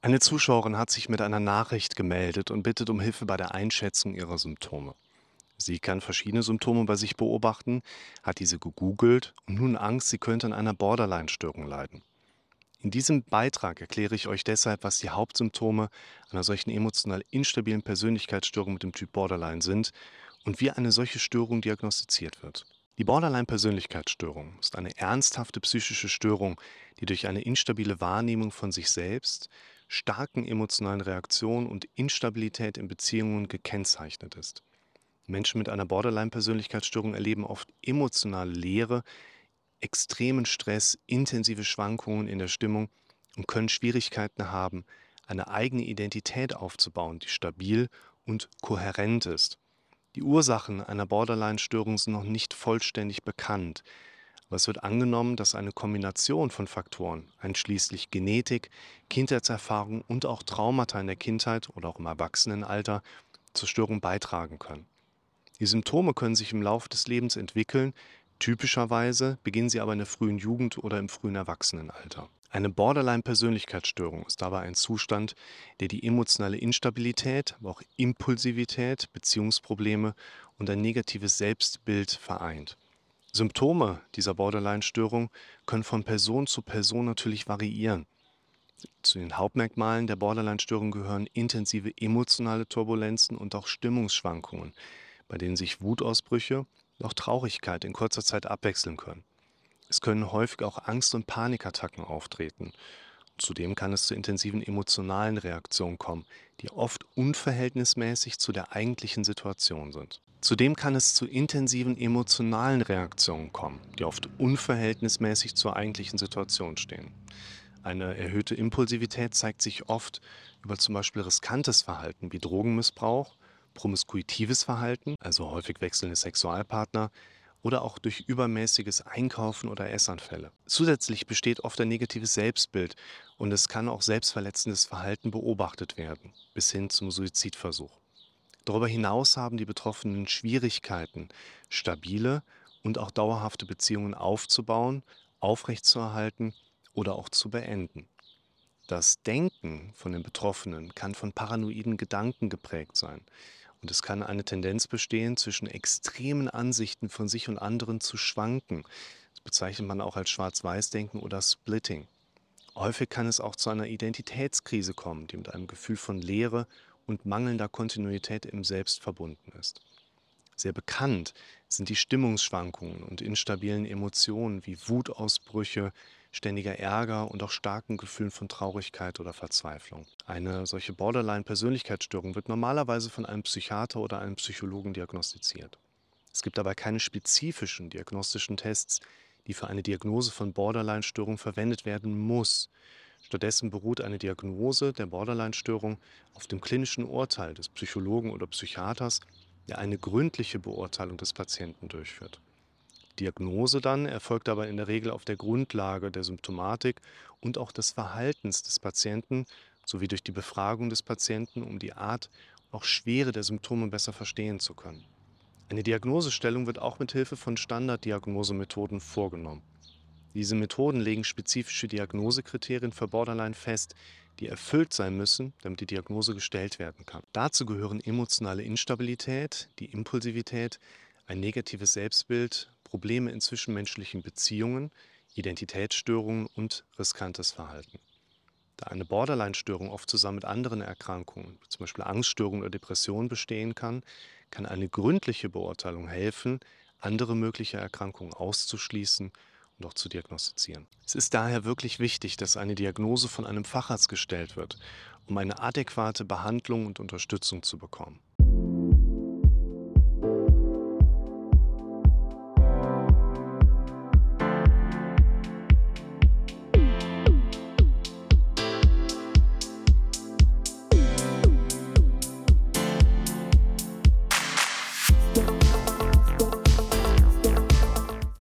Eine Zuschauerin hat sich mit einer Nachricht gemeldet und bittet um Hilfe bei der Einschätzung ihrer Symptome. Sie kann verschiedene Symptome bei sich beobachten, hat diese gegoogelt und nun Angst, sie könnte an einer Borderline-Störung leiden. In diesem Beitrag erkläre ich euch deshalb, was die Hauptsymptome einer solchen emotional instabilen Persönlichkeitsstörung mit dem Typ Borderline sind und wie eine solche Störung diagnostiziert wird. Die Borderline-Persönlichkeitsstörung ist eine ernsthafte psychische Störung, die durch eine instabile Wahrnehmung von sich selbst, starken emotionalen Reaktionen und Instabilität in Beziehungen gekennzeichnet ist. Menschen mit einer Borderline-Persönlichkeitsstörung erleben oft emotionale Leere, extremen Stress, intensive Schwankungen in der Stimmung und können Schwierigkeiten haben, eine eigene Identität aufzubauen, die stabil und kohärent ist. Die Ursachen einer Borderline-Störung sind noch nicht vollständig bekannt, aber es wird angenommen, dass eine Kombination von Faktoren, einschließlich Genetik, Kindheitserfahrung und auch Traumata in der Kindheit oder auch im Erwachsenenalter zur Störung beitragen können. Die Symptome können sich im Laufe des Lebens entwickeln, typischerweise beginnen sie aber in der frühen Jugend oder im frühen Erwachsenenalter. Eine Borderline-Persönlichkeitsstörung ist dabei ein Zustand, der die emotionale Instabilität, aber auch Impulsivität, Beziehungsprobleme und ein negatives Selbstbild vereint. Symptome dieser Borderline-Störung können von Person zu Person natürlich variieren. Zu den Hauptmerkmalen der Borderline-Störung gehören intensive emotionale Turbulenzen und auch Stimmungsschwankungen, bei denen sich Wutausbrüche und auch Traurigkeit in kurzer Zeit abwechseln können. Es können häufig auch Angst- und Panikattacken auftreten. Zudem kann es zu intensiven emotionalen Reaktionen kommen, die oft unverhältnismäßig zu der eigentlichen Situation sind. Zudem kann es zu intensiven emotionalen Reaktionen kommen, die oft unverhältnismäßig zur eigentlichen Situation stehen. Eine erhöhte Impulsivität zeigt sich oft über zum Beispiel riskantes Verhalten wie Drogenmissbrauch, promiskuitives Verhalten, also häufig wechselnde Sexualpartner, oder auch durch übermäßiges Einkaufen oder Essanfälle. Zusätzlich besteht oft ein negatives Selbstbild und es kann auch selbstverletzendes Verhalten beobachtet werden, bis hin zum Suizidversuch. Darüber hinaus haben die Betroffenen Schwierigkeiten, stabile und auch dauerhafte Beziehungen aufzubauen, aufrechtzuerhalten oder auch zu beenden. Das Denken von den Betroffenen kann von paranoiden Gedanken geprägt sein. Und es kann eine Tendenz bestehen, zwischen extremen Ansichten von sich und anderen zu schwanken. Das bezeichnet man auch als Schwarz-Weiß-Denken oder Splitting. Häufig kann es auch zu einer Identitätskrise kommen, die mit einem Gefühl von Leere und mangelnder Kontinuität im Selbst verbunden ist. Sehr bekannt sind die Stimmungsschwankungen und instabilen Emotionen wie Wutausbrüche, ständiger Ärger und auch starken Gefühlen von Traurigkeit oder Verzweiflung. Eine solche Borderline-Persönlichkeitsstörung wird normalerweise von einem Psychiater oder einem Psychologen diagnostiziert. Es gibt aber keine spezifischen diagnostischen Tests, die für eine Diagnose von Borderline-Störung verwendet werden muss. Stattdessen beruht eine Diagnose der Borderline-Störung auf dem klinischen Urteil des Psychologen oder Psychiaters, der eine gründliche Beurteilung des Patienten durchführt. Diagnose dann erfolgt aber in der Regel auf der Grundlage der Symptomatik und auch des Verhaltens des Patienten sowie durch die Befragung des Patienten, um die Art und auch Schwere der Symptome besser verstehen zu können. Eine Diagnosestellung wird auch mit Hilfe von Standarddiagnosemethoden vorgenommen. Diese Methoden legen spezifische Diagnosekriterien für Borderline fest, die erfüllt sein müssen, damit die Diagnose gestellt werden kann. Dazu gehören emotionale Instabilität, die Impulsivität, ein negatives Selbstbild, Probleme in zwischenmenschlichen Beziehungen, Identitätsstörungen und riskantes Verhalten. Da eine Borderline-Störung oft zusammen mit anderen Erkrankungen, zum Beispiel Angststörungen oder Depressionen, bestehen kann, kann eine gründliche Beurteilung helfen, andere mögliche Erkrankungen auszuschließen und auch zu diagnostizieren. Es ist daher wirklich wichtig, dass eine Diagnose von einem Facharzt gestellt wird, um eine adäquate Behandlung und Unterstützung zu bekommen.